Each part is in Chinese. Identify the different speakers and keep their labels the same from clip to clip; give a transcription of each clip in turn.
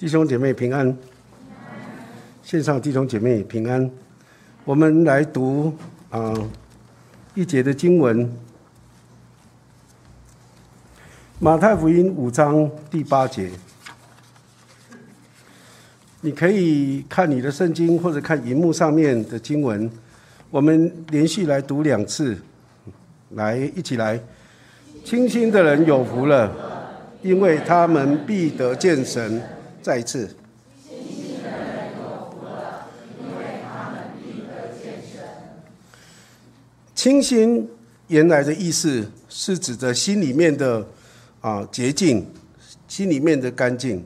Speaker 1: 弟兄姐妹平安，线上弟兄姐妹平安。我们来读啊一节的经文，马太福音五章第八节。你可以看你的圣经，或者看荧幕上面的经文。我们连续来读两次，来一起来。清心的人有福了，因为他们必得见神。再一次，清新原来的意思是指着心里面的啊洁净，心里面的干净。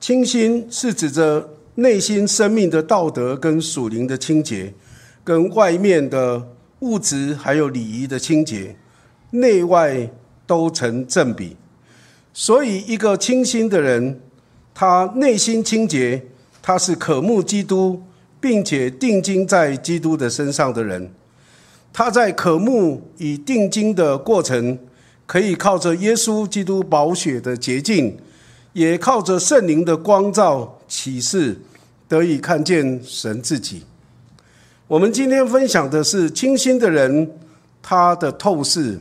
Speaker 1: 清新是指着内心生命的道德跟属灵的清洁，跟外面的物质还有礼仪的清洁，内外都成正比。所以，一个清新的人，他内心清洁，他是渴慕基督，并且定睛在基督的身上的人。他在渴慕与定睛的过程，可以靠着耶稣基督宝血的洁净，也靠着圣灵的光照启示，得以看见神自己。我们今天分享的是清新的人，他的透视，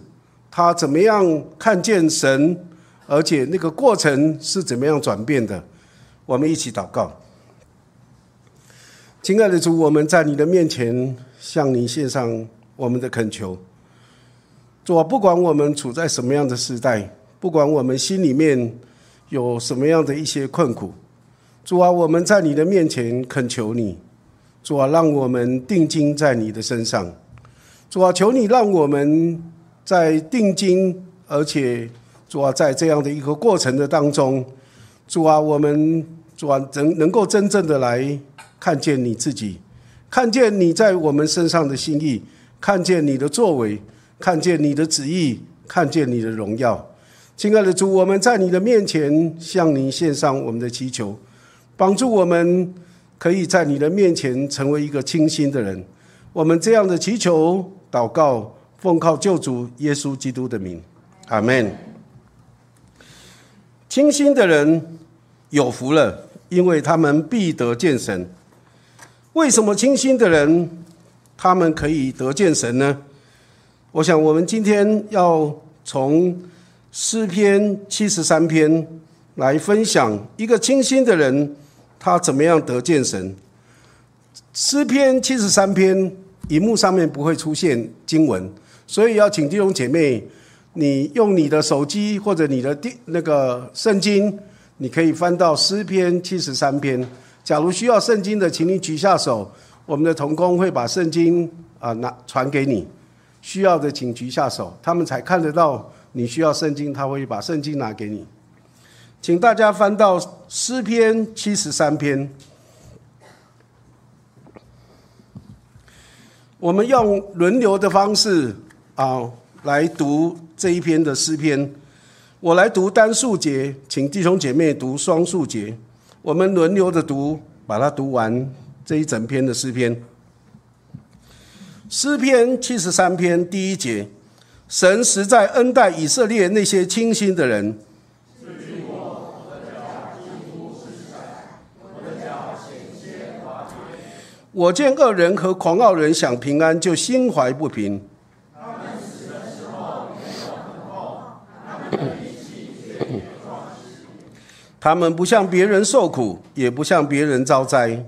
Speaker 1: 他怎么样看见神。而且那个过程是怎么样转变的？我们一起祷告，亲爱的主，我们在你的面前向你献上我们的恳求。主啊，不管我们处在什么样的时代，不管我们心里面有什么样的一些困苦，主啊，我们在你的面前恳求你，主啊，让我们定睛在你的身上。主啊，求你让我们在定睛，而且。主啊，在这样的一个过程的当中，主啊，我们主啊，能能够真正的来看见你自己，看见你在我们身上的心意，看见你的作为，看见你的旨意，看见你的荣耀。亲爱的主，我们在你的面前向你献上我们的祈求，帮助我们可以在你的面前成为一个清新的人。我们这样的祈求祷告，奉靠救主耶稣基督的名，阿门。清心的人有福了，因为他们必得见神。为什么清心的人他们可以得见神呢？我想，我们今天要从诗篇七十三篇来分享一个清心的人他怎么样得见神。诗篇七十三篇荧幕上面不会出现经文，所以要请弟兄姐妹。你用你的手机或者你的电那个圣经，你可以翻到诗篇七十三篇。假如需要圣经的，请你举下手，我们的童工会把圣经啊拿传给你。需要的请举下手，他们才看得到你需要圣经，他会把圣经拿给你。请大家翻到诗篇七十三篇，我们用轮流的方式啊来读。这一篇的诗篇，我来读单数节，请弟兄姐妹读双数节，我们轮流的读，把它读完这一整篇的诗篇。诗篇七十三篇第一节，神实在恩待以色列那些清心的人。我见恶人和狂傲人享平安，就心怀不平。他们不向别人受苦，也不向别人遭灾。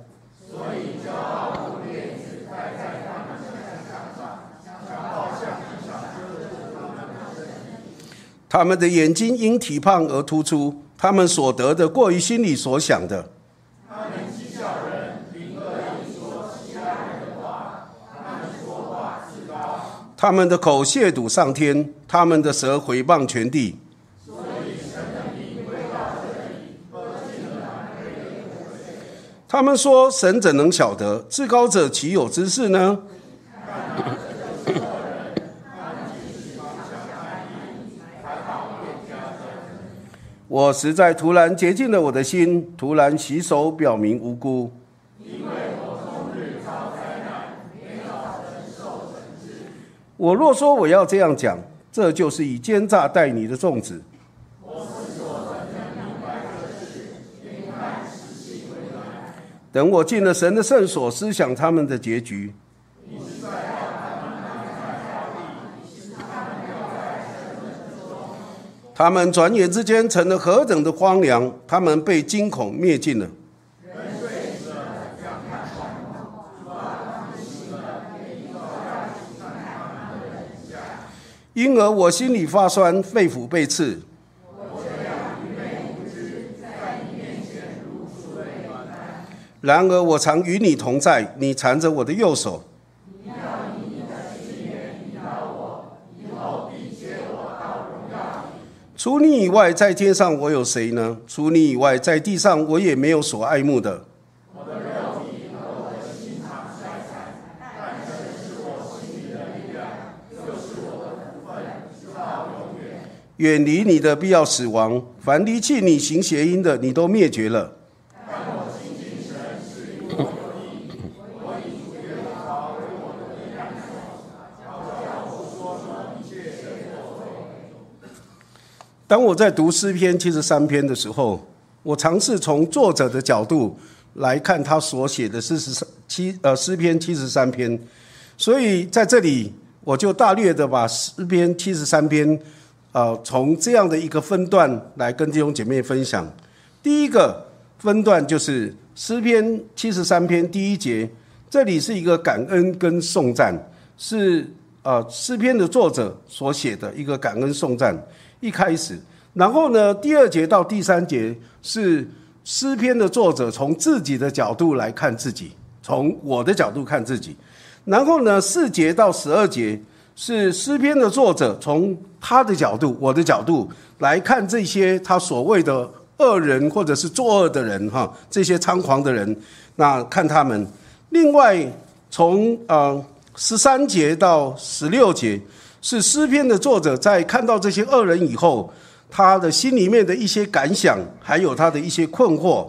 Speaker 1: 他们，的眼睛因体胖而突出，他们所得的过于心里所想的。他们，的，口亵渎上天，他们的舌回谤全地。他们说：“神怎能晓得？至高者岂有之事呢？” 我实在突然洁净了我的心，突然洗手表明无辜。我若说我要这样讲，这就是以奸诈待你的粽子。等我进了神的圣所，思想他们的结局。他们转眼之间成了何等的荒凉！他们被惊恐灭尽了。因而我心里发酸，肺腑被刺。然而我常与你同在，你缠着我的右手。除你以外，在天上我有谁呢？除你以外，在地上我也没有所爱慕的。远离你的必要死亡，凡离弃你行邪淫的，你都灭绝了。当我在读诗篇七十三篇的时候，我尝试从作者的角度来看他所写的四十三七呃诗篇七十三篇，所以在这里我就大略的把诗篇七十三篇，呃，从这样的一个分段来跟弟兄姐妹分享。第一个分段就是诗篇七十三篇第一节，这里是一个感恩跟颂赞，是呃诗篇的作者所写的一个感恩颂赞。一开始，然后呢？第二节到第三节是诗篇的作者从自己的角度来看自己，从我的角度看自己。然后呢？四节到十二节是诗篇的作者从他的角度、我的角度来看这些他所谓的恶人或者是作恶的人，哈，这些猖狂的人，那看他们。另外，从呃十三节到十六节。是诗篇的作者在看到这些恶人以后，他的心里面的一些感想，还有他的一些困惑。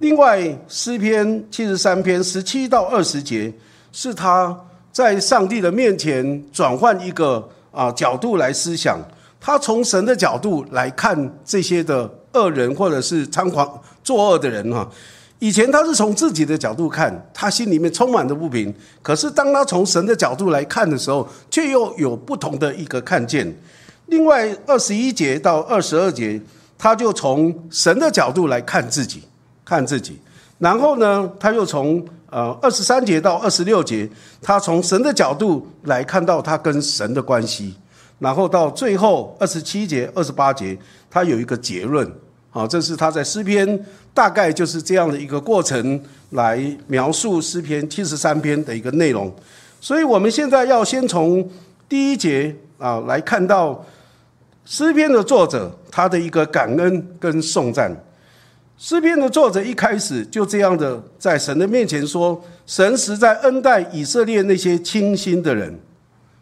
Speaker 1: 另外，诗篇七十三篇十七到二十节，是他在上帝的面前转换一个啊角度来思想，他从神的角度来看这些的恶人或者是猖狂作恶的人哈。以前他是从自己的角度看，他心里面充满着不平。可是当他从神的角度来看的时候，却又有不同的一个看见。另外，二十一节到二十二节，他就从神的角度来看自己，看自己。然后呢，他又从呃二十三节到二十六节，他从神的角度来看到他跟神的关系。然后到最后二十七节、二十八节，他有一个结论。好，这是他在诗篇大概就是这样的一个过程来描述诗篇七十三篇的一个内容。所以，我们现在要先从第一节啊来看到诗篇的作者他的一个感恩跟颂赞。诗篇的作者一开始就这样的在神的面前说：“神实在恩待以色列那些清心的人。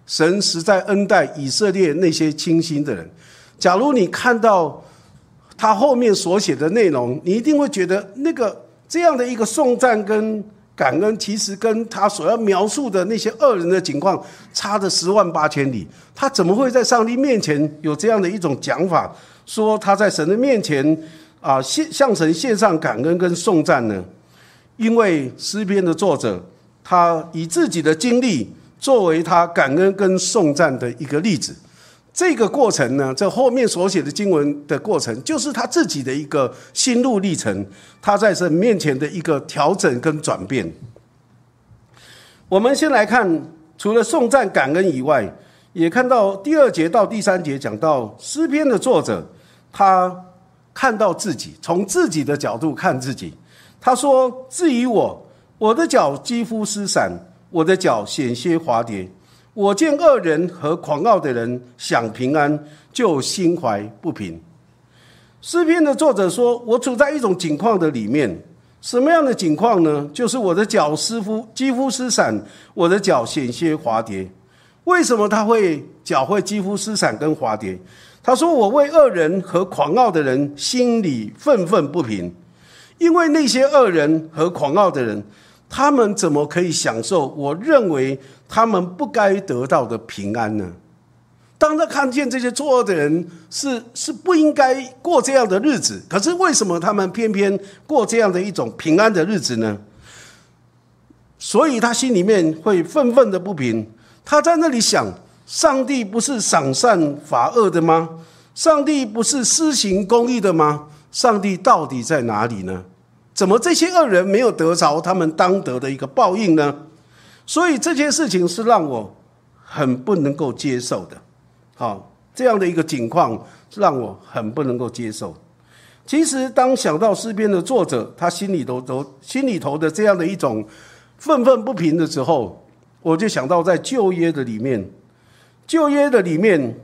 Speaker 1: 神实在恩待以色列那些清心的人。”假如你看到。他后面所写的内容，你一定会觉得那个这样的一个颂赞跟感恩，其实跟他所要描述的那些恶人的情况差的十万八千里。他怎么会在上帝面前有这样的一种讲法，说他在神的面前啊献向神献上感恩跟颂赞呢？因为诗篇的作者，他以自己的经历作为他感恩跟颂赞的一个例子。这个过程呢，这后面所写的经文的过程，就是他自己的一个心路历程，他在神面前的一个调整跟转变。我们先来看，除了颂赞感恩以外，也看到第二节到第三节讲到诗篇的作者，他看到自己，从自己的角度看自己。他说：“至于我，我的脚几乎失散，我的脚险些滑跌。”我见恶人和狂傲的人享平安，就心怀不平。诗篇的作者说：“我处在一种境况的里面，什么样的境况呢？就是我的脚湿肤，肌肤失散，我的脚险些滑跌。为什么他会脚会肌肤失散跟滑跌？他说：我为恶人和狂傲的人心里愤愤不平，因为那些恶人和狂傲的人。”他们怎么可以享受我认为他们不该得到的平安呢？当他看见这些作恶的人是是不应该过这样的日子，可是为什么他们偏偏过这样的一种平安的日子呢？所以他心里面会愤愤的不平。他在那里想：上帝不是赏善罚恶的吗？上帝不是施行公义的吗？上帝到底在哪里呢？怎么这些恶人没有得着他们当得的一个报应呢？所以这件事情是让我很不能够接受的。好，这样的一个情况是让我很不能够接受。其实，当想到诗篇的作者他心里头都心里头的这样的一种愤愤不平的时候，我就想到在旧约的里面，旧约的里面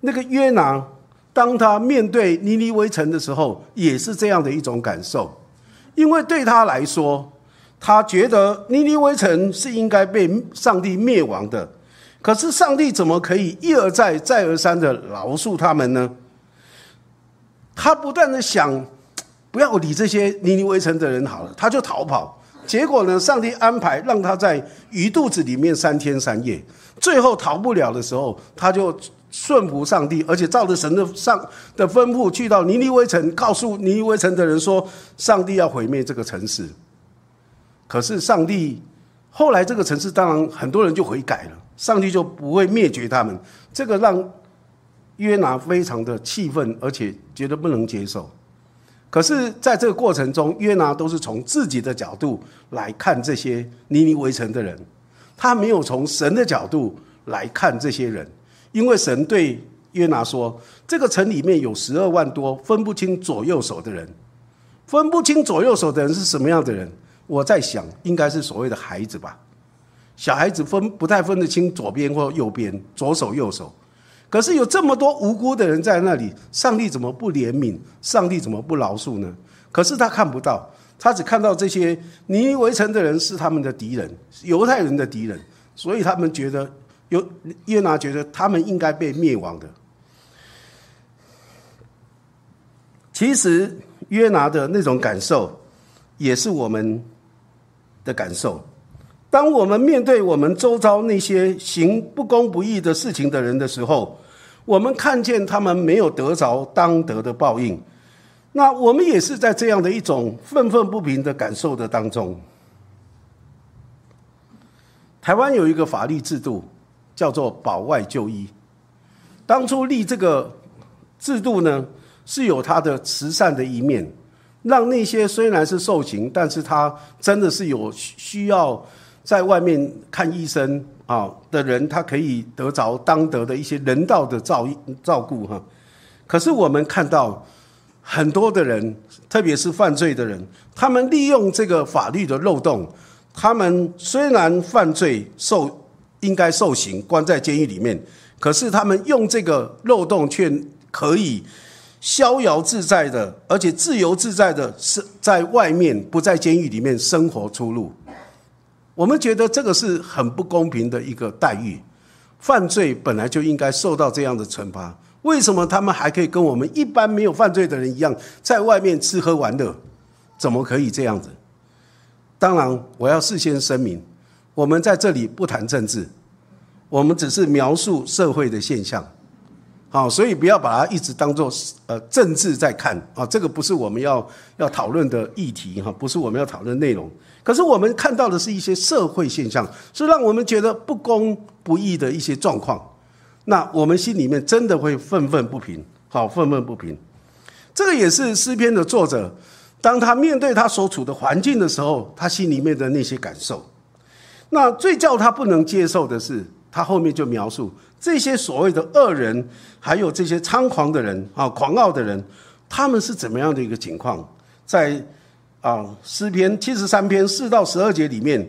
Speaker 1: 那个约拿，当他面对尼尼微城的时候，也是这样的一种感受。因为对他来说，他觉得尼尼微城是应该被上帝灭亡的，可是上帝怎么可以一而再、再而三的饶恕他们呢？他不断的想，不要理这些尼尼微城的人好了，他就逃跑。结果呢，上帝安排让他在鱼肚子里面三天三夜，最后逃不了的时候，他就。顺服上帝，而且照着神的上的吩咐，去到尼尼微城，告诉尼尼微城的人说：上帝要毁灭这个城市。可是上帝后来这个城市，当然很多人就悔改了，上帝就不会灭绝他们。这个让约拿非常的气愤，而且觉得不能接受。可是在这个过程中，约拿都是从自己的角度来看这些尼尼微城的人，他没有从神的角度来看这些人。因为神对约拿说：“这个城里面有十二万多分不清左右手的人，分不清左右手的人是什么样的人？我在想，应该是所谓的孩子吧。小孩子分不太分得清左边或右边，左手右手。可是有这么多无辜的人在那里，上帝怎么不怜悯？上帝怎么不饶恕呢？可是他看不到，他只看到这些尼尼围城的人是他们的敌人，犹太人的敌人，所以他们觉得。”有约拿觉得他们应该被灭亡的。其实约拿的那种感受，也是我们的感受。当我们面对我们周遭那些行不公不义的事情的人的时候，我们看见他们没有得着当得的报应，那我们也是在这样的一种愤愤不平的感受的当中。台湾有一个法律制度。叫做保外就医。当初立这个制度呢，是有它的慈善的一面，让那些虽然是受刑，但是他真的是有需要在外面看医生啊的人，他可以得着当得的一些人道的照照顾哈。可是我们看到很多的人，特别是犯罪的人，他们利用这个法律的漏洞，他们虽然犯罪受。应该受刑，关在监狱里面。可是他们用这个漏洞，却可以逍遥自在的，而且自由自在的，是在外面不在监狱里面生活出路。我们觉得这个是很不公平的一个待遇。犯罪本来就应该受到这样的惩罚，为什么他们还可以跟我们一般没有犯罪的人一样，在外面吃喝玩乐？怎么可以这样子？当然，我要事先声明。我们在这里不谈政治，我们只是描述社会的现象，好，所以不要把它一直当做呃政治在看啊，这个不是我们要要讨论的议题哈，不是我们要讨论内容。可是我们看到的是一些社会现象，是让我们觉得不公不义的一些状况，那我们心里面真的会愤愤不平，好，愤愤不平。这个也是诗篇的作者，当他面对他所处的环境的时候，他心里面的那些感受。那最叫他不能接受的是，他后面就描述这些所谓的恶人，还有这些猖狂的人啊，狂傲的人，他们是怎么样的一个情况？在啊诗篇七十三篇四到十二节里面，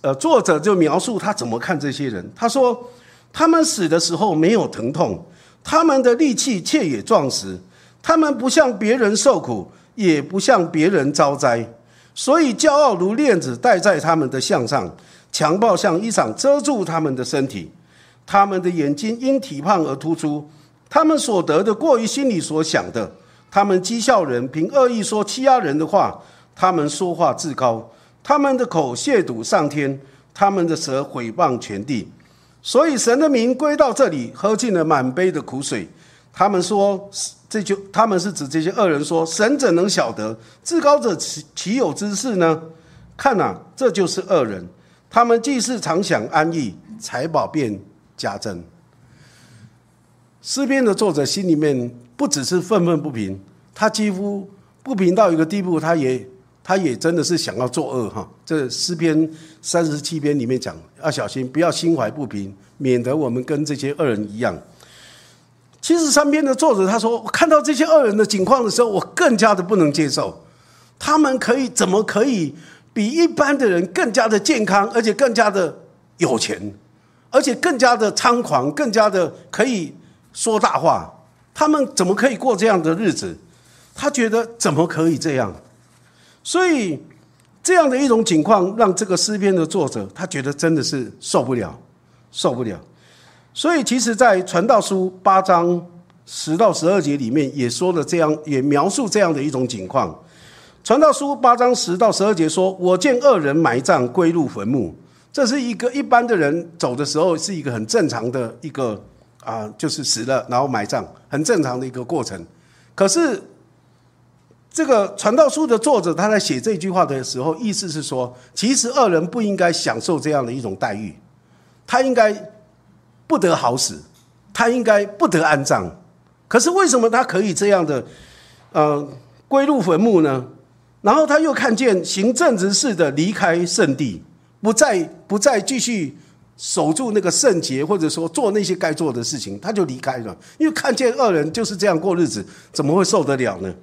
Speaker 1: 呃，作者就描述他怎么看这些人。他说，他们死的时候没有疼痛，他们的力气却也壮实，他们不像别人受苦，也不像别人遭灾。所以，骄傲如链子戴在他们的项上，强暴像衣裳遮住他们的身体。他们的眼睛因体胖而突出，他们所得的过于心里所想的。他们讥笑人，凭恶意说欺压人的话。他们说话自高，他们的口亵渎上天，他们的舌毁谤全地。所以神的名归到这里，喝尽了满杯的苦水。他们说，这就他们是指这些恶人说，神怎能晓得至高者岂岂有之事呢？看呐，这就是恶人。他们既是常享安逸，财宝便加增。诗篇的作者心里面不只是愤愤不平，他几乎不平到一个地步，他也他也真的是想要作恶哈。这诗篇三十七篇里面讲，要小心，不要心怀不平，免得我们跟这些恶人一样。七十三篇的作者他说，我看到这些恶人的境况的时候，我更加的不能接受，他们可以怎么可以？比一般的人更加的健康，而且更加的有钱，而且更加的猖狂，更加的可以说大话。他们怎么可以过这样的日子？他觉得怎么可以这样？所以这样的一种情况，让这个诗篇的作者他觉得真的是受不了，受不了。所以，其实，在传道书八章十到十二节里面，也说了这样，也描述这样的一种情况。传道书八章十到十二节说：“我见恶人埋葬归入坟墓，这是一个一般的人走的时候是一个很正常的一个啊，就是死了然后埋葬，很正常的一个过程。可是这个传道书的作者他在写这句话的时候，意思是说，其实恶人不应该享受这样的一种待遇，他应该不得好死，他应该不得安葬。可是为什么他可以这样的呃归入坟墓呢？”然后他又看见行正直事的离开圣地，不再不再继续守住那个圣洁，或者说做那些该做的事情，他就离开了。因为看见恶人就是这样过日子，怎么会受得了呢？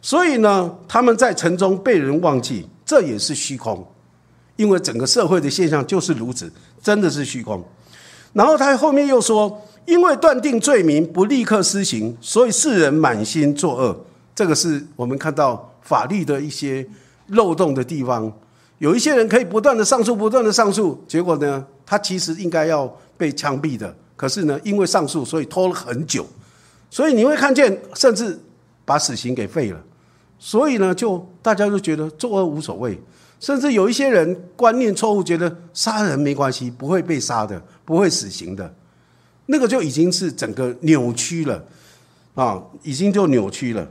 Speaker 1: 所以呢，他们在城中被人忘记，这也是虚空，因为整个社会的现象就是如此，真的是虚空。然后他后面又说，因为断定罪名不立刻施行，所以世人满心作恶。这个是我们看到。法律的一些漏洞的地方，有一些人可以不断的上诉，不断的上诉，结果呢，他其实应该要被枪毙的，可是呢，因为上诉，所以拖了很久，所以你会看见，甚至把死刑给废了，所以呢，就大家都觉得作恶无所谓，甚至有一些人观念错误，觉得杀人没关系，不会被杀的，不会死刑的，那个就已经是整个扭曲了，啊，已经就扭曲了。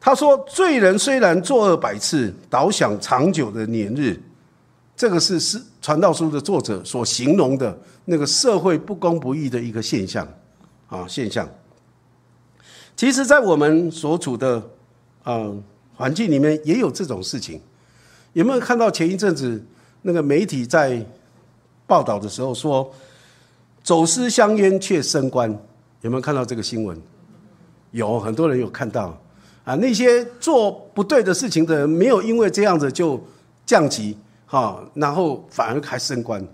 Speaker 1: 他说：“罪人虽然作恶百次，倒想长久的年日。”这个是是传道书的作者所形容的那个社会不公不义的一个现象啊现象。其实，在我们所处的嗯环境里面，也有这种事情。有没有看到前一阵子那个媒体在报道的时候说，走私香烟却升官？有没有看到这个新闻？有很多人有看到。啊，那些做不对的事情的人，没有因为这样子就降级，哈，然后反而还升官，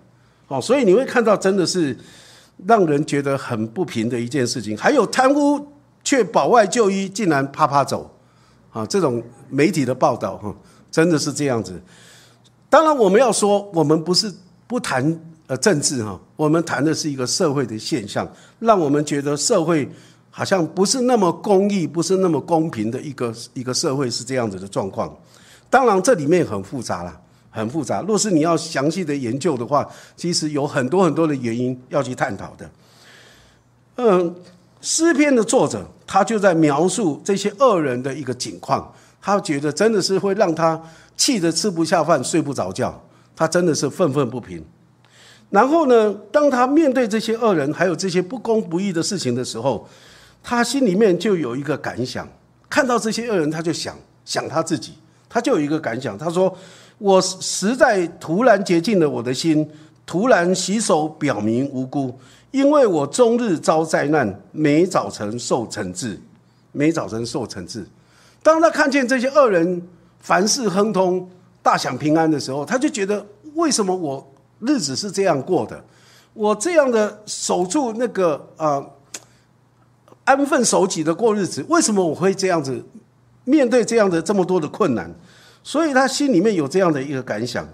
Speaker 1: 哦，所以你会看到真的是让人觉得很不平的一件事情。还有贪污却保外就医，竟然啪啪走，啊，这种媒体的报道，哈，真的是这样子。当然，我们要说，我们不是不谈呃政治，哈，我们谈的是一个社会的现象，让我们觉得社会。好像不是那么公义，不是那么公平的一个一个社会是这样子的状况。当然，这里面很复杂啦，很复杂。若是你要详细的研究的话，其实有很多很多的原因要去探讨的。嗯，诗篇的作者他就在描述这些恶人的一个景况，他觉得真的是会让他气得吃不下饭、睡不着觉，他真的是愤愤不平。然后呢，当他面对这些恶人还有这些不公不义的事情的时候，他心里面就有一个感想，看到这些恶人，他就想想他自己，他就有一个感想，他说：“我实在突然洁净了我的心，突然洗手表明无辜，因为我终日遭灾难，每早晨受惩治，每早晨受惩治。”当他看见这些恶人凡事亨通、大享平安的时候，他就觉得：为什么我日子是这样过的？我这样的守住那个啊？安分守己的过日子，为什么我会这样子面对这样的这么多的困难？所以他心里面有这样的一个感想，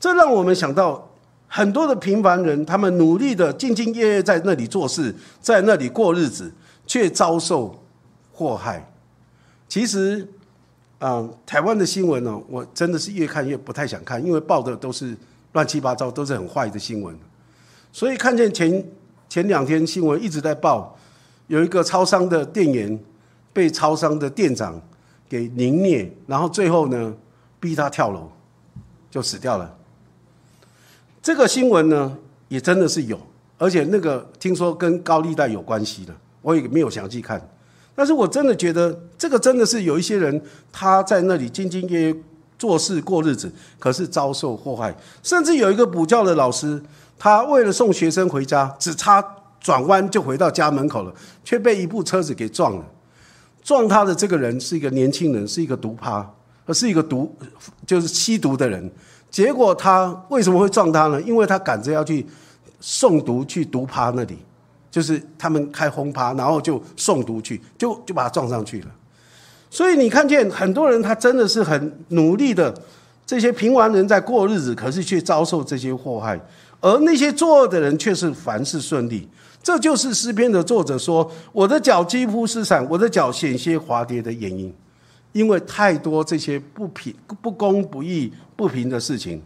Speaker 1: 这让我们想到很多的平凡人，他们努力的兢兢业业在那里做事，在那里过日子，却遭受祸害。其实，啊，台湾的新闻呢，我真的是越看越不太想看，因为报的都是乱七八糟，都是很坏的新闻。所以看见前前两天新闻一直在报，有一个超商的店员被超商的店长给凌虐，然后最后呢逼他跳楼，就死掉了。这个新闻呢也真的是有，而且那个听说跟高利贷有关系的，我也没有详细看。但是我真的觉得这个真的是有一些人他在那里兢兢业业做事过日子，可是遭受祸害。甚至有一个补教的老师，他为了送学生回家，只差转弯就回到家门口了，却被一部车子给撞了。撞他的这个人是一个年轻人，是一个毒趴，而是一个毒就是吸毒的人。结果他为什么会撞他呢？因为他赶着要去送毒去毒趴那里。就是他们开轰趴，然后就送毒去，就就把他撞上去了。所以你看见很多人，他真的是很努力的，这些平凡人在过日子，可是却遭受这些祸害；而那些作恶的人却是凡事顺利。这就是诗篇的作者说：“我的脚几乎失散，我的脚险些滑跌的原因，因为太多这些不平、不公、不义、不平的事情。”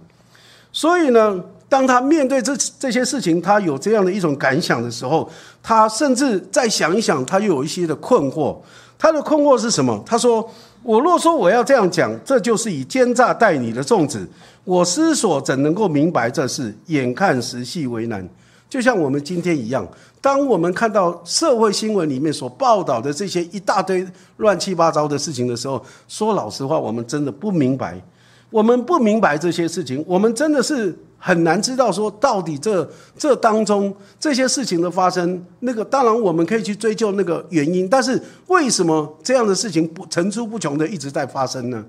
Speaker 1: 所以呢。当他面对这这些事情，他有这样的一种感想的时候，他甚至再想一想，他又有一些的困惑。他的困惑是什么？他说：“我若说我要这样讲，这就是以奸诈待你的粽子。我思索怎能够明白这事？眼看时系为难，就像我们今天一样。当我们看到社会新闻里面所报道的这些一大堆乱七八糟的事情的时候，说老实话，我们真的不明白。我们不明白这些事情，我们真的是。”很难知道说到底这这当中这些事情的发生，那个当然我们可以去追究那个原因，但是为什么这样的事情不层出不穷的一直在发生呢？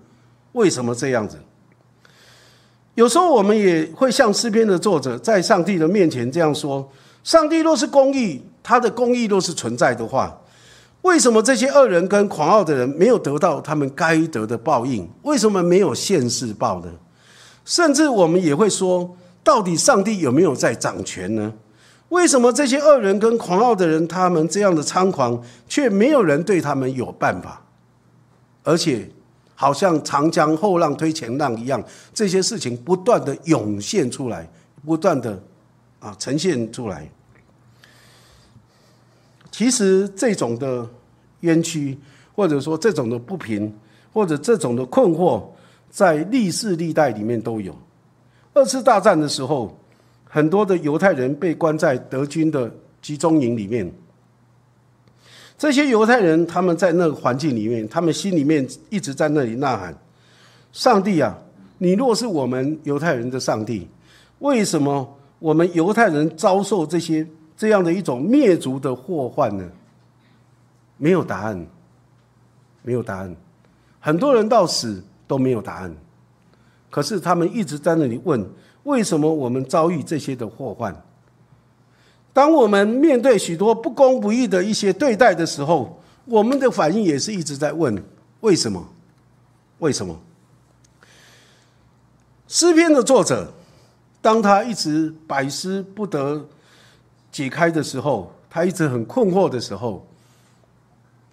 Speaker 1: 为什么这样子？有时候我们也会像诗篇的作者在上帝的面前这样说：上帝若是公义，他的公义若是存在的话，为什么这些恶人跟狂傲的人没有得到他们该得的报应？为什么没有现世报呢？甚至我们也会说。到底上帝有没有在掌权呢？为什么这些恶人跟狂傲的人，他们这样的猖狂，却没有人对他们有办法？而且，好像长江后浪推前浪一样，这些事情不断的涌现出来，不断的啊呈现出来。其实，这种的冤屈，或者说这种的不平，或者这种的困惑，在历世历代里面都有。二次大战的时候，很多的犹太人被关在德军的集中营里面。这些犹太人他们在那个环境里面，他们心里面一直在那里呐喊：“上帝啊，你若是我们犹太人的上帝，为什么我们犹太人遭受这些这样的一种灭族的祸患呢？”没有答案，没有答案。很多人到死都没有答案。可是他们一直在那里问：为什么我们遭遇这些的祸患？当我们面对许多不公不义的一些对待的时候，我们的反应也是一直在问：为什么？为什么？诗篇的作者，当他一直百思不得解开的时候，他一直很困惑的时候，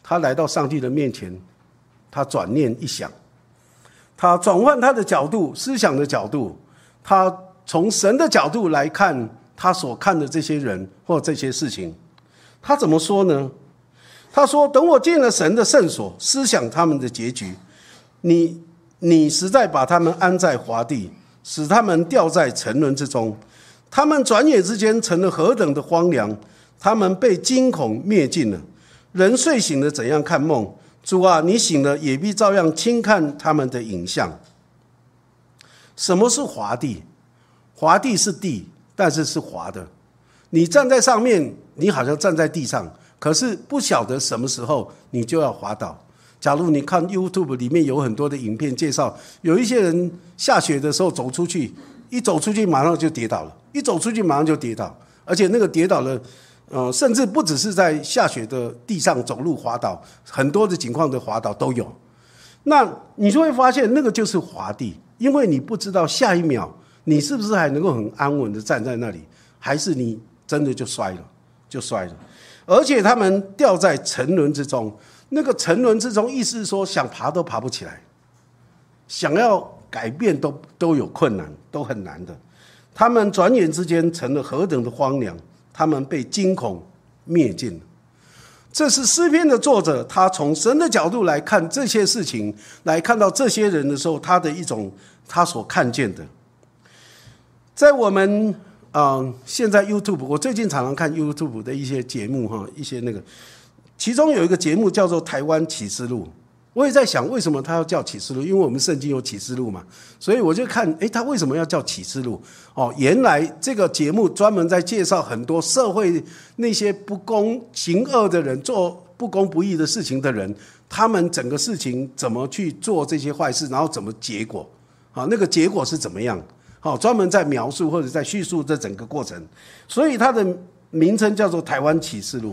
Speaker 1: 他来到上帝的面前，他转念一想。他转换他的角度，思想的角度，他从神的角度来看他所看的这些人或这些事情，他怎么说呢？他说：“等我进了神的圣所，思想他们的结局，你你实在把他们安在华地，使他们掉在沉沦之中，他们转眼之间成了何等的荒凉，他们被惊恐灭尽了。人睡醒了，怎样看梦？”主啊，你醒了也必照样轻看他们的影像。什么是滑地？滑地是地，但是是滑的。你站在上面，你好像站在地上，可是不晓得什么时候你就要滑倒。假如你看 YouTube 里面有很多的影片介绍，有一些人下雪的时候走出去，一走出去马上就跌倒了，一走出去马上就跌倒，而且那个跌倒了。呃，甚至不只是在下雪的地上走路滑倒，很多的情况的滑倒都有。那你就会发现，那个就是滑地，因为你不知道下一秒你是不是还能够很安稳的站在那里，还是你真的就摔了，就摔了。而且他们掉在沉沦之中，那个沉沦之中，意思是说想爬都爬不起来，想要改变都都有困难，都很难的。他们转眼之间成了何等的荒凉，他们被惊恐灭尽。这是诗篇的作者，他从神的角度来看这些事情，来看到这些人的时候，他的一种他所看见的。在我们啊，现在 YouTube，我最近常常看 YouTube 的一些节目哈，一些那个，其中有一个节目叫做《台湾启示录》。我也在想，为什么他要叫启示录？因为我们圣经有启示录嘛，所以我就看，诶，他为什么要叫启示录？哦，原来这个节目专门在介绍很多社会那些不公、行恶的人，做不公不义的事情的人，他们整个事情怎么去做这些坏事，然后怎么结果？好，那个结果是怎么样？好，专门在描述或者在叙述这整个过程，所以它的名称叫做《台湾启示录》。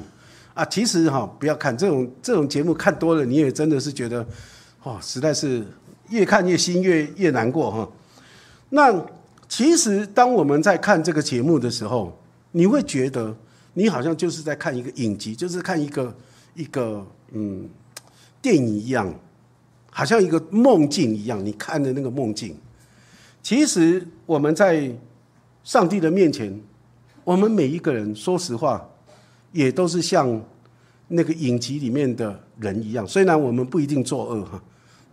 Speaker 1: 啊，其实哈，不要看这种这种节目看多了，你也真的是觉得，哦，实在是越看越心越越难过哈。那其实当我们在看这个节目的时候，你会觉得你好像就是在看一个影集，就是看一个一个嗯电影一样，好像一个梦境一样，你看的那个梦境。其实我们在上帝的面前，我们每一个人，说实话。也都是像那个影集里面的人一样，虽然我们不一定作恶哈，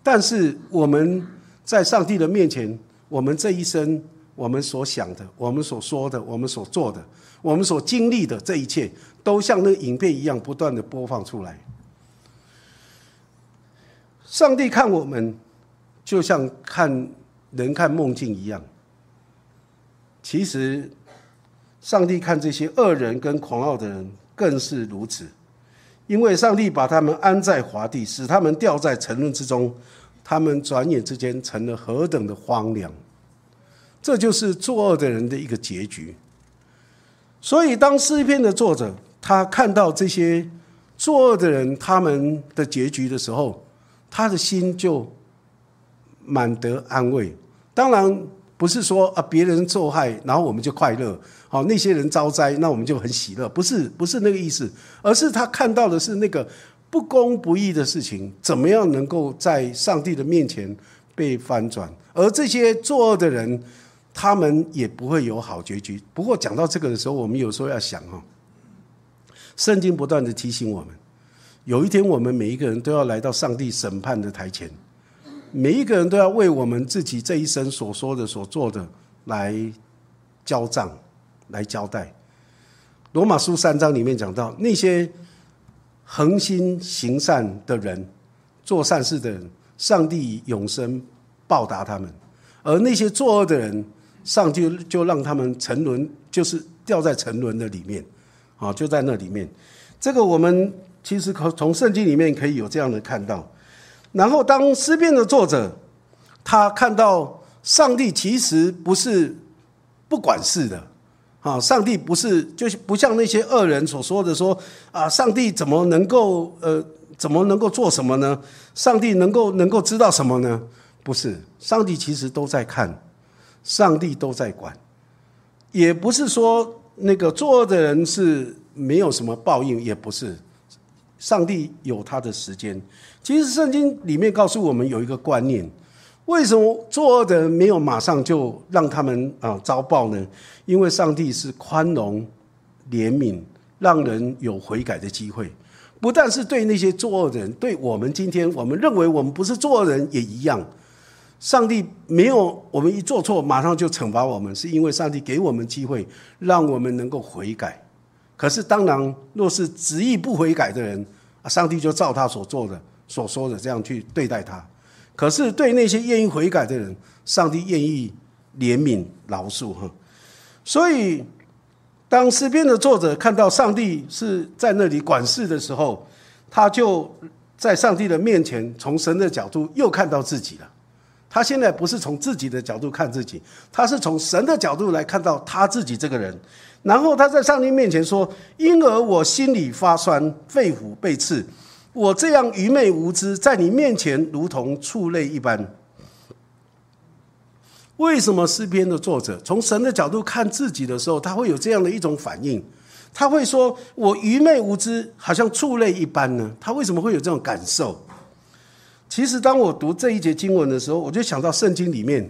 Speaker 1: 但是我们在上帝的面前，我们这一生我们所想的、我们所说的、我们所做的、我们所经历的这一切，都像那个影片一样不断的播放出来。上帝看我们，就像看人看梦境一样。其实，上帝看这些恶人跟狂傲的人。更是如此，因为上帝把他们安在华地，使他们掉在沉沦之中，他们转眼之间成了何等的荒凉。这就是作恶的人的一个结局。所以，当诗篇的作者他看到这些作恶的人他们的结局的时候，他的心就满得安慰。当然。不是说啊，别人受害，然后我们就快乐；好，那些人遭灾，那我们就很喜乐。不是，不是那个意思，而是他看到的是那个不公不义的事情，怎么样能够在上帝的面前被翻转？而这些作恶的人，他们也不会有好结局。不过讲到这个的时候，我们有时候要想哈，圣经不断的提醒我们，有一天我们每一个人都要来到上帝审判的台前。每一个人都要为我们自己这一生所说的、所做的来交账、来交代。罗马书三章里面讲到，那些恒心行善的人、做善事的人，上帝永生报答他们；而那些作恶的人，上帝就让他们沉沦，就是掉在沉沦的里面。啊，就在那里面。这个我们其实可从圣经里面可以有这样的看到。然后，当诗篇的作者他看到上帝其实不是不管事的，啊，上帝不是就是不像那些恶人所说的说啊，上帝怎么能够呃怎么能够做什么呢？上帝能够能够知道什么呢？不是，上帝其实都在看，上帝都在管，也不是说那个作恶的人是没有什么报应，也不是。上帝有他的时间。其实圣经里面告诉我们有一个观念：为什么作恶的人没有马上就让他们啊遭报呢？因为上帝是宽容、怜悯，让人有悔改的机会。不但是对那些作恶的人，对我们今天我们认为我们不是作恶人也一样。上帝没有我们一做错马上就惩罚我们，是因为上帝给我们机会，让我们能够悔改。可是，当然，若是执意不悔改的人，啊，上帝就照他所做的、所说的这样去对待他。可是，对那些愿意悔改的人，上帝愿意怜悯饶恕哈。所以，当诗篇的作者看到上帝是在那里管事的时候，他就在上帝的面前，从神的角度又看到自己了。他现在不是从自己的角度看自己，他是从神的角度来看到他自己这个人。然后他在上帝面前说：“因而我心里发酸，肺腑被刺。我这样愚昧无知，在你面前如同畜类一般。”为什么诗篇的作者从神的角度看自己的时候，他会有这样的一种反应？他会说：“我愚昧无知，好像畜类一般呢？”他为什么会有这种感受？其实，当我读这一节经文的时候，我就想到圣经里面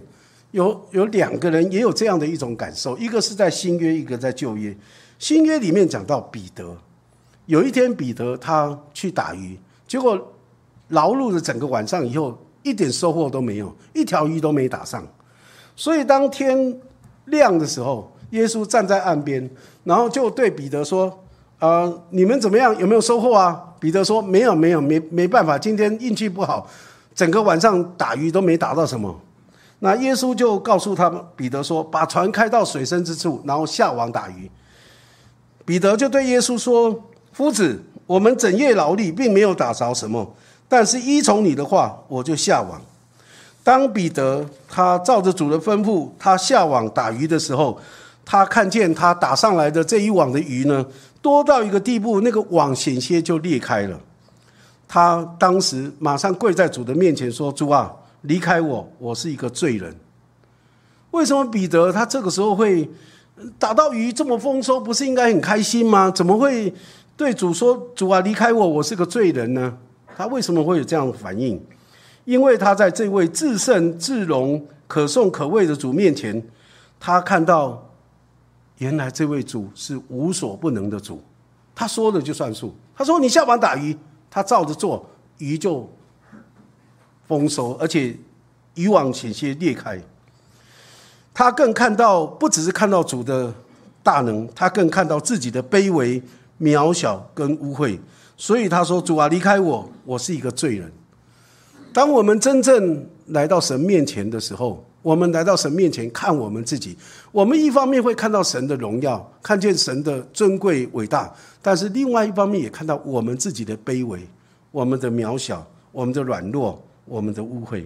Speaker 1: 有有两个人也有这样的一种感受，一个是在新约，一个在旧约。新约里面讲到彼得，有一天彼得他去打鱼，结果劳碌了整个晚上以后，一点收获都没有，一条鱼都没打上。所以当天亮的时候，耶稣站在岸边，然后就对彼得说：“呃，你们怎么样？有没有收获啊？”彼得说：“没有，没有，没没办法，今天运气不好，整个晚上打鱼都没打到什么。”那耶稣就告诉他们，彼得说：“把船开到水深之处，然后下网打鱼。”彼得就对耶稣说：“夫子，我们整夜劳力，并没有打着什么，但是依从你的话，我就下网。”当彼得他照着主的吩咐，他下网打鱼的时候，他看见他打上来的这一网的鱼呢，多到一个地步，那个网险些就裂开了。他当时马上跪在主的面前说：“主啊，离开我，我是一个罪人。”为什么彼得他这个时候会？打到鱼这么丰收，不是应该很开心吗？怎么会对主说：“主啊，离开我，我是个罪人呢？”他为什么会有这样的反应？因为他在这位至圣至荣、可颂可畏的主面前，他看到原来这位主是无所不能的主，他说的就算数。他说：“你下网打鱼，他照着做，鱼就丰收，而且渔网险些裂开。”他更看到，不只是看到主的大能，他更看到自己的卑微、渺小跟污秽。所以他说：“主啊，离开我，我是一个罪人。”当我们真正来到神面前的时候，我们来到神面前看我们自己，我们一方面会看到神的荣耀，看见神的尊贵伟大，但是另外一方面也看到我们自己的卑微、我们的渺小、我们的软弱、我们的污秽。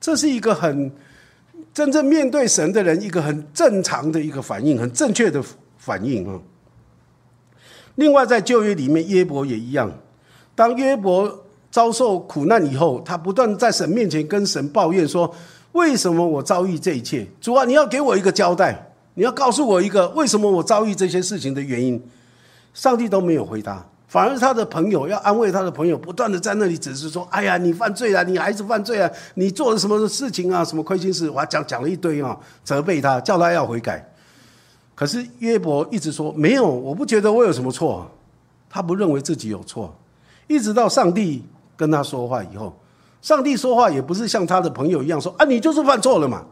Speaker 1: 这是一个很。真正面对神的人，一个很正常的一个反应，很正确的反应啊。另外，在旧约里面，约伯也一样。当约伯遭受苦难以后，他不断在神面前跟神抱怨说：“为什么我遭遇这一切？主啊，你要给我一个交代，你要告诉我一个为什么我遭遇这些事情的原因。”上帝都没有回答。反而他的朋友要安慰他的朋友，不断的在那里只是说：“哎呀，你犯罪了，你孩子犯罪了，你做了什么事情啊？什么亏心事？”我讲讲了一堆啊，责备他，叫他要悔改。可是约伯一直说：“没有，我不觉得我有什么错。”他不认为自己有错，一直到上帝跟他说话以后，上帝说话也不是像他的朋友一样说：“啊，你就是犯错了嘛。”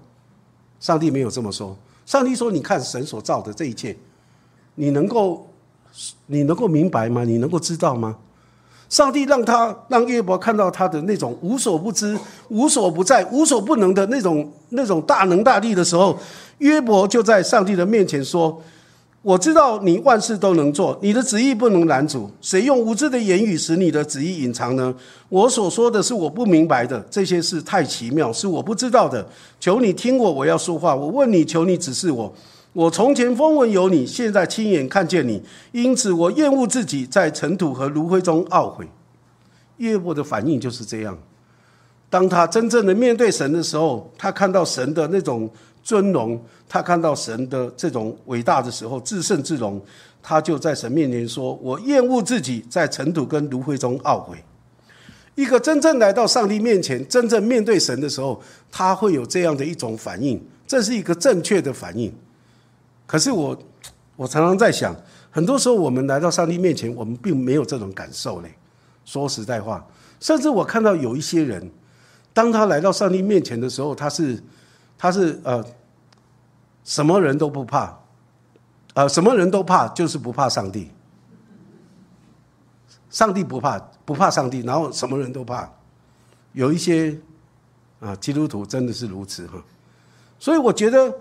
Speaker 1: 上帝没有这么说。上帝说：“你看神所造的这一切，你能够。”你能够明白吗？你能够知道吗？上帝让他让约伯看到他的那种无所不知、无所不在、无所不能的那种那种大能大力的时候，约伯就在上帝的面前说：“我知道你万事都能做，你的旨意不能拦阻。谁用无知的言语使你的旨意隐藏呢？我所说的是我不明白的，这些事太奇妙，是我不知道的。求你听我，我要说话。我问你，求你指示我。”我从前风闻有你，现在亲眼看见你，因此我厌恶自己在尘土和炉灰中懊悔。约伯的反应就是这样。当他真正的面对神的时候，他看到神的那种尊荣，他看到神的这种伟大的时候，至圣至荣，他就在神面前说：“我厌恶自己在尘土跟炉灰中懊悔。”一个真正来到上帝面前，真正面对神的时候，他会有这样的一种反应，这是一个正确的反应。可是我，我常常在想，很多时候我们来到上帝面前，我们并没有这种感受嘞。说实在话，甚至我看到有一些人，当他来到上帝面前的时候，他是，他是呃，什么人都不怕，呃，什么人都怕，就是不怕上帝。上帝不怕，不怕上帝，然后什么人都怕。有一些啊，基督徒真的是如此哈。所以我觉得。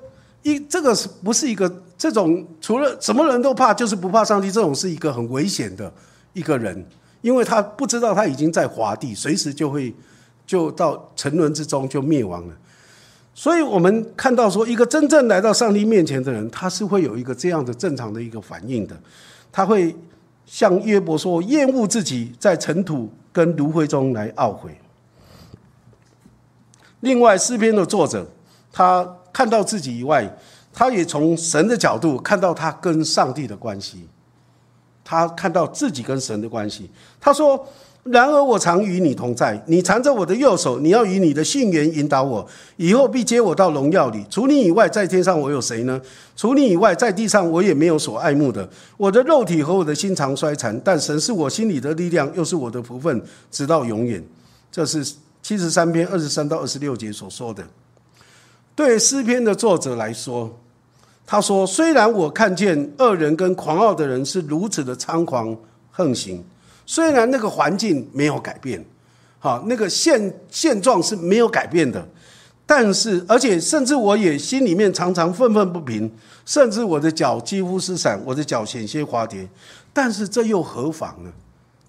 Speaker 1: 一这个是不是一个这种除了什么人都怕，就是不怕上帝？这种是一个很危险的一个人，因为他不知道他已经在滑地，随时就会就到沉沦之中就灭亡了。所以我们看到说，一个真正来到上帝面前的人，他是会有一个这样的正常的一个反应的，他会像约伯说，厌恶自己在尘土跟炉灰中来懊悔。另外诗篇的作者他。看到自己以外，他也从神的角度看到他跟上帝的关系。他看到自己跟神的关系。他说：“然而我常与你同在，你缠着我的右手，你要以你的信源引导我，以后必接我到荣耀里。除你以外，在天上我有谁呢？除你以外，在地上我也没有所爱慕的。我的肉体和我的心肠衰残，但神是我心里的力量，又是我的福分，直到永远。这是七十三篇二十三到二十六节所说的。对诗篇的作者来说，他说：“虽然我看见恶人跟狂傲的人是如此的猖狂横行。”虽然那个环境没有改变，好，那个现现状是没有改变的，但是，而且甚至我也心里面常常愤愤不平，甚至我的脚几乎失散，我的脚险些滑跌。但是这又何妨呢？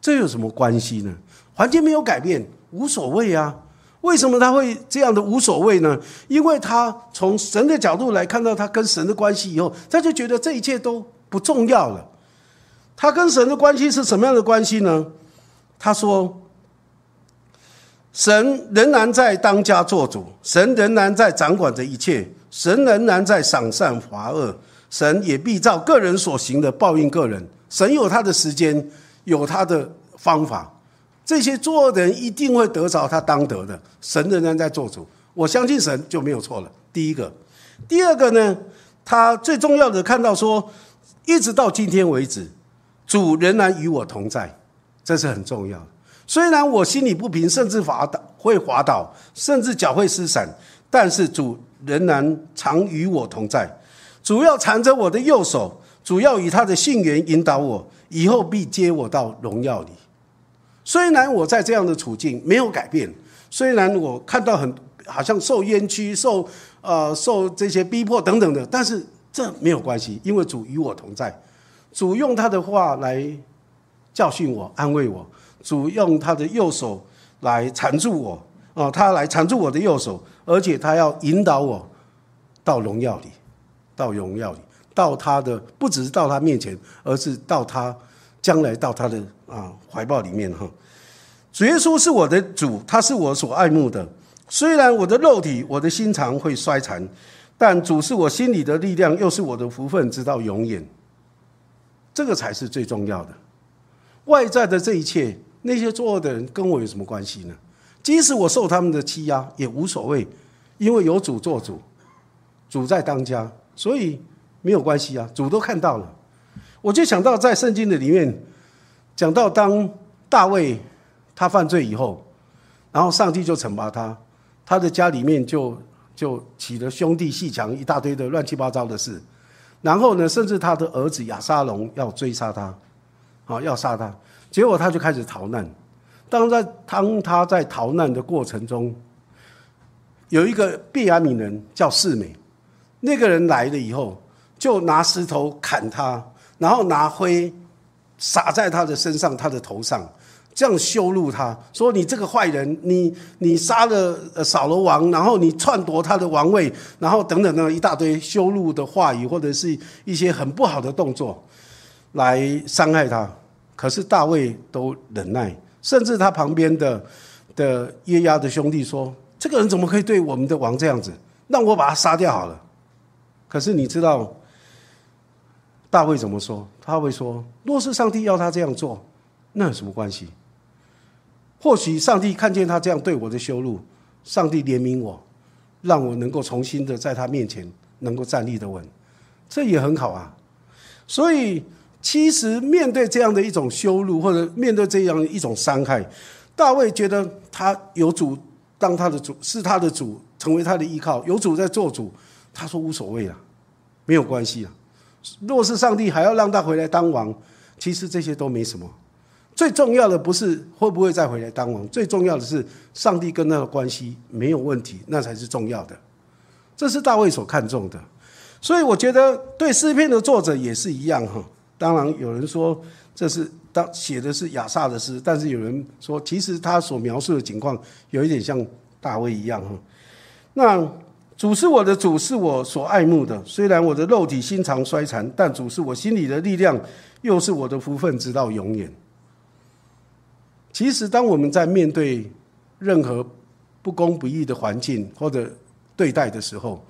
Speaker 1: 这有什么关系呢？环境没有改变，无所谓啊。为什么他会这样的无所谓呢？因为他从神的角度来看到他跟神的关系以后，他就觉得这一切都不重要了。他跟神的关系是什么样的关系呢？他说：“神仍然在当家做主，神仍然在掌管着一切，神仍然在赏善罚恶，神也必照个人所行的报应个人。神有他的时间，有他的方法，这些作恶的人一定会得着他当得的。神仍然在做主，我相信神就没有错了。第一个，第二个呢？他最重要的看到说，一直到今天为止。”主仍然与我同在，这是很重要的。虽然我心里不平，甚至滑倒，会滑倒，甚至脚会失散，但是主仍然常与我同在。主要缠着我的右手，主要以他的信源引导我，以后必接我到荣耀里。虽然我在这样的处境没有改变，虽然我看到很好像受冤屈、受呃受这些逼迫等等的，但是这没有关系，因为主与我同在。主用他的话来教训我、安慰我；主用他的右手来缠住我，啊，他来缠住我的右手，而且他要引导我到荣耀里，到荣耀里，到他的不只是到他面前，而是到他将来到他的啊怀抱里面哈。主耶稣是我的主，他是我所爱慕的。虽然我的肉体、我的心肠会衰残，但主是我心里的力量，又是我的福分，直到永远。这个才是最重要的。外在的这一切，那些作恶的人跟我有什么关系呢？即使我受他们的欺压也无所谓，因为有主做主，主在当家，所以没有关系啊。主都看到了，我就想到在圣经的里面讲到，当大卫他犯罪以后，然后上帝就惩罚他，他的家里面就就起了兄弟戏强一大堆的乱七八糟的事。然后呢，甚至他的儿子亚沙龙要追杀他，啊，要杀他，结果他就开始逃难。当在当他在逃难的过程中，有一个毕亚米人叫世美，那个人来了以后，就拿石头砍他，然后拿灰撒在他的身上、他的头上。这样羞辱他，说你这个坏人，你你杀了扫罗王，然后你篡夺他的王位，然后等等的一大堆羞辱的话语，或者是一些很不好的动作，来伤害他。可是大卫都忍耐，甚至他旁边的的耶押的兄弟说：“这个人怎么可以对我们的王这样子？让我把他杀掉好了。”可是你知道大卫怎么说？他会说：“若是上帝要他这样做，那有什么关系？”或许上帝看见他这样对我的羞辱，上帝怜悯我，让我能够重新的在他面前能够站立的稳，这也很好啊。所以，其实面对这样的一种羞辱，或者面对这样一种伤害，大卫觉得他有主当他的主，是他的主，成为他的依靠，有主在做主，他说无所谓啊，没有关系啊。若是上帝还要让他回来当王，其实这些都没什么。最重要的不是会不会再回来当王，最重要的是上帝跟他的关系没有问题，那才是重要的。这是大卫所看重的，所以我觉得对诗篇的作者也是一样哈。当然有人说这是当写的是亚萨的诗，但是有人说其实他所描述的情况有一点像大卫一样哈。那主是我的主，是我所爱慕的。虽然我的肉体心肠衰残，但主是我心里的力量，又是我的福分，直到永远。其实，当我们在面对任何不公不义的环境或者对待的时候，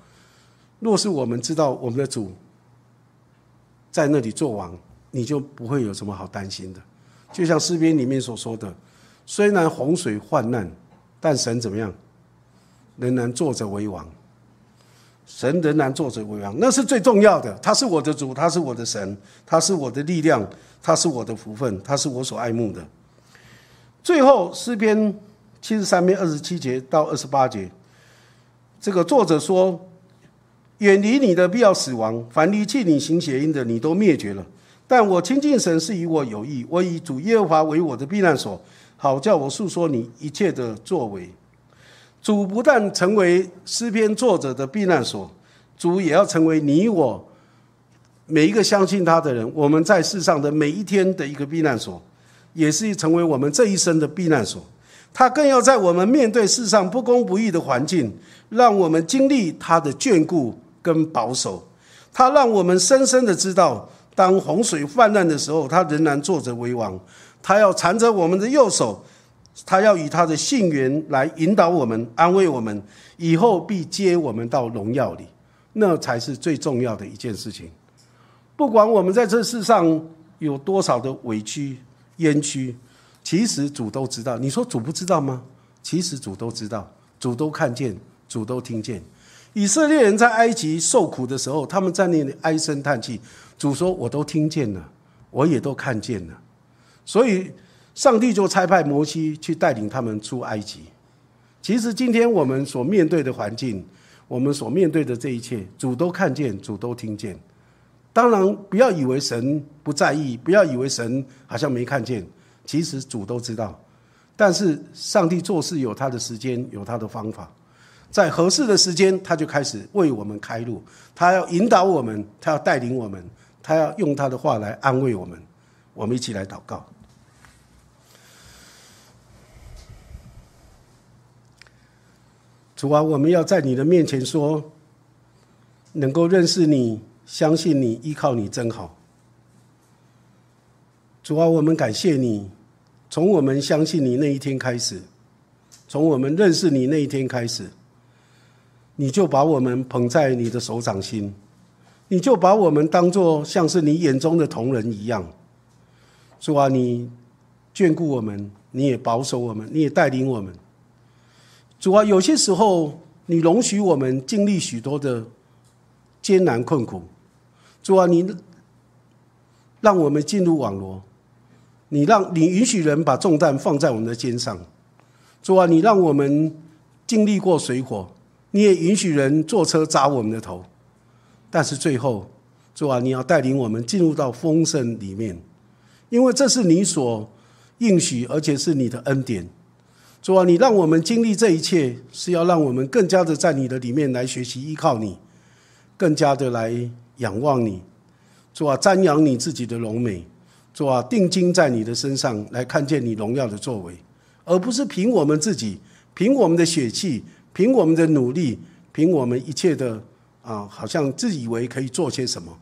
Speaker 1: 若是我们知道我们的主在那里做王，你就不会有什么好担心的。就像诗篇里面所说的：“虽然洪水泛滥，但神怎么样？仍然坐着为王。神仍然坐着为王，那是最重要的。他是我的主，他是我的神，他是我的力量，他是我的福分，他是我所爱慕的。最后诗篇七十三篇二十七节到二十八节，这个作者说：“远离你的必要死亡，凡离弃你行邪淫的，你都灭绝了。但我亲近神是与我有益，我以主耶和华为我的避难所，好叫我诉说你一切的作为。”主不但成为诗篇作者的避难所，主也要成为你我每一个相信他的人，我们在世上的每一天的一个避难所，也是成为我们这一生的避难所。他更要在我们面对世上不公不义的环境，让我们经历他的眷顾跟保守。他让我们深深的知道，当洪水泛滥的时候，他仍然坐着为王。他要缠着我们的右手。他要以他的信源来引导我们，安慰我们，以后必接我们到荣耀里，那才是最重要的一件事情。不管我们在这世上有多少的委屈、冤屈，其实主都知道。你说主不知道吗？其实主都知道，主都看见，主都听见。以色列人在埃及受苦的时候，他们在那里唉声叹气，主说：“我都听见了，我也都看见了。”所以。上帝就差派摩西去带领他们出埃及。其实今天我们所面对的环境，我们所面对的这一切，主都看见，主都听见。当然，不要以为神不在意，不要以为神好像没看见，其实主都知道。但是上帝做事有他的时间，有他的方法，在合适的时间，他就开始为我们开路，他要引导我们，他要带领我们，他要用他的话来安慰我们。我们一起来祷告。主啊，我们要在你的面前说，能够认识你、相信你、依靠你，真好。主啊，我们感谢你，从我们相信你那一天开始，从我们认识你那一天开始，你就把我们捧在你的手掌心，你就把我们当作像是你眼中的同人一样。主啊，你眷顾我们，你也保守我们，你也带领我们。主啊，有些时候你容许我们经历许多的艰难困苦。主啊，你让我们进入网罗，你让你允许人把重担放在我们的肩上。主啊，你让我们经历过水火，你也允许人坐车砸我们的头。但是最后，主啊，你要带领我们进入到丰盛里面，因为这是你所应许，而且是你的恩典。主啊，你让我们经历这一切，是要让我们更加的在你的里面来学习依靠你，更加的来仰望你。主啊，瞻仰你自己的荣美。主啊，定睛在你的身上来看见你荣耀的作为，而不是凭我们自己，凭我们的血气，凭我们的努力，凭我们一切的啊，好像自以为可以做些什么。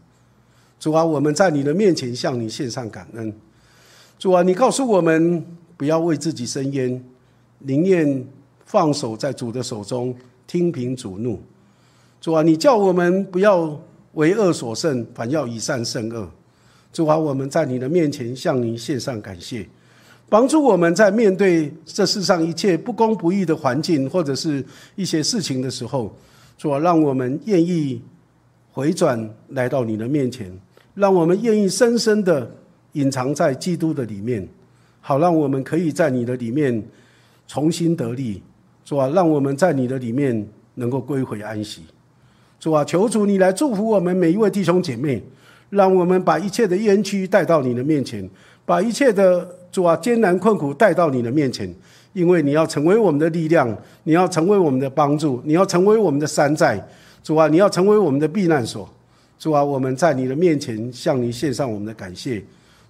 Speaker 1: 主啊，我们在你的面前向你献上感恩。主啊，你告诉我们不要为自己生冤。宁愿放手在主的手中，听凭主怒。主啊，你叫我们不要为恶所胜，反要以善胜恶。主啊，我们在你的面前向你献上感谢，帮助我们在面对这世上一切不公不义的环境或者是一些事情的时候，主啊，让我们愿意回转来到你的面前，让我们愿意深深的隐藏在基督的里面，好让我们可以在你的里面。重新得力，主啊，让我们在你的里面能够归回安息。主啊，求主你来祝福我们每一位弟兄姐妹，让我们把一切的冤屈带到你的面前，把一切的主啊艰难困苦带到你的面前，因为你要成为我们的力量，你要成为我们的帮助，你要成为我们的山寨。主啊，你要成为我们的避难所。主啊，我们在你的面前向你献上我们的感谢，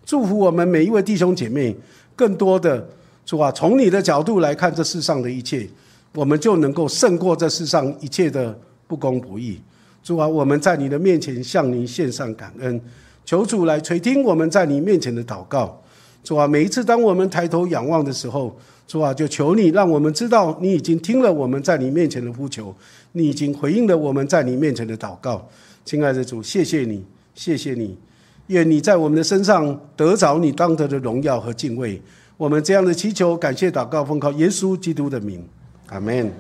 Speaker 1: 祝福我们每一位弟兄姐妹，更多的。主啊，从你的角度来看这世上的一切，我们就能够胜过这世上一切的不公不义。主啊，我们在你的面前向你献上感恩，求主来垂听我们在你面前的祷告。主啊，每一次当我们抬头仰望的时候，主啊，就求你让我们知道你已经听了我们在你面前的呼求，你已经回应了我们在你面前的祷告。亲爱的主，谢谢你，谢谢你，愿你在我们的身上得着你当得的荣耀和敬畏。我们这样的祈求，感谢祷告，奉靠耶稣基督的名，阿门。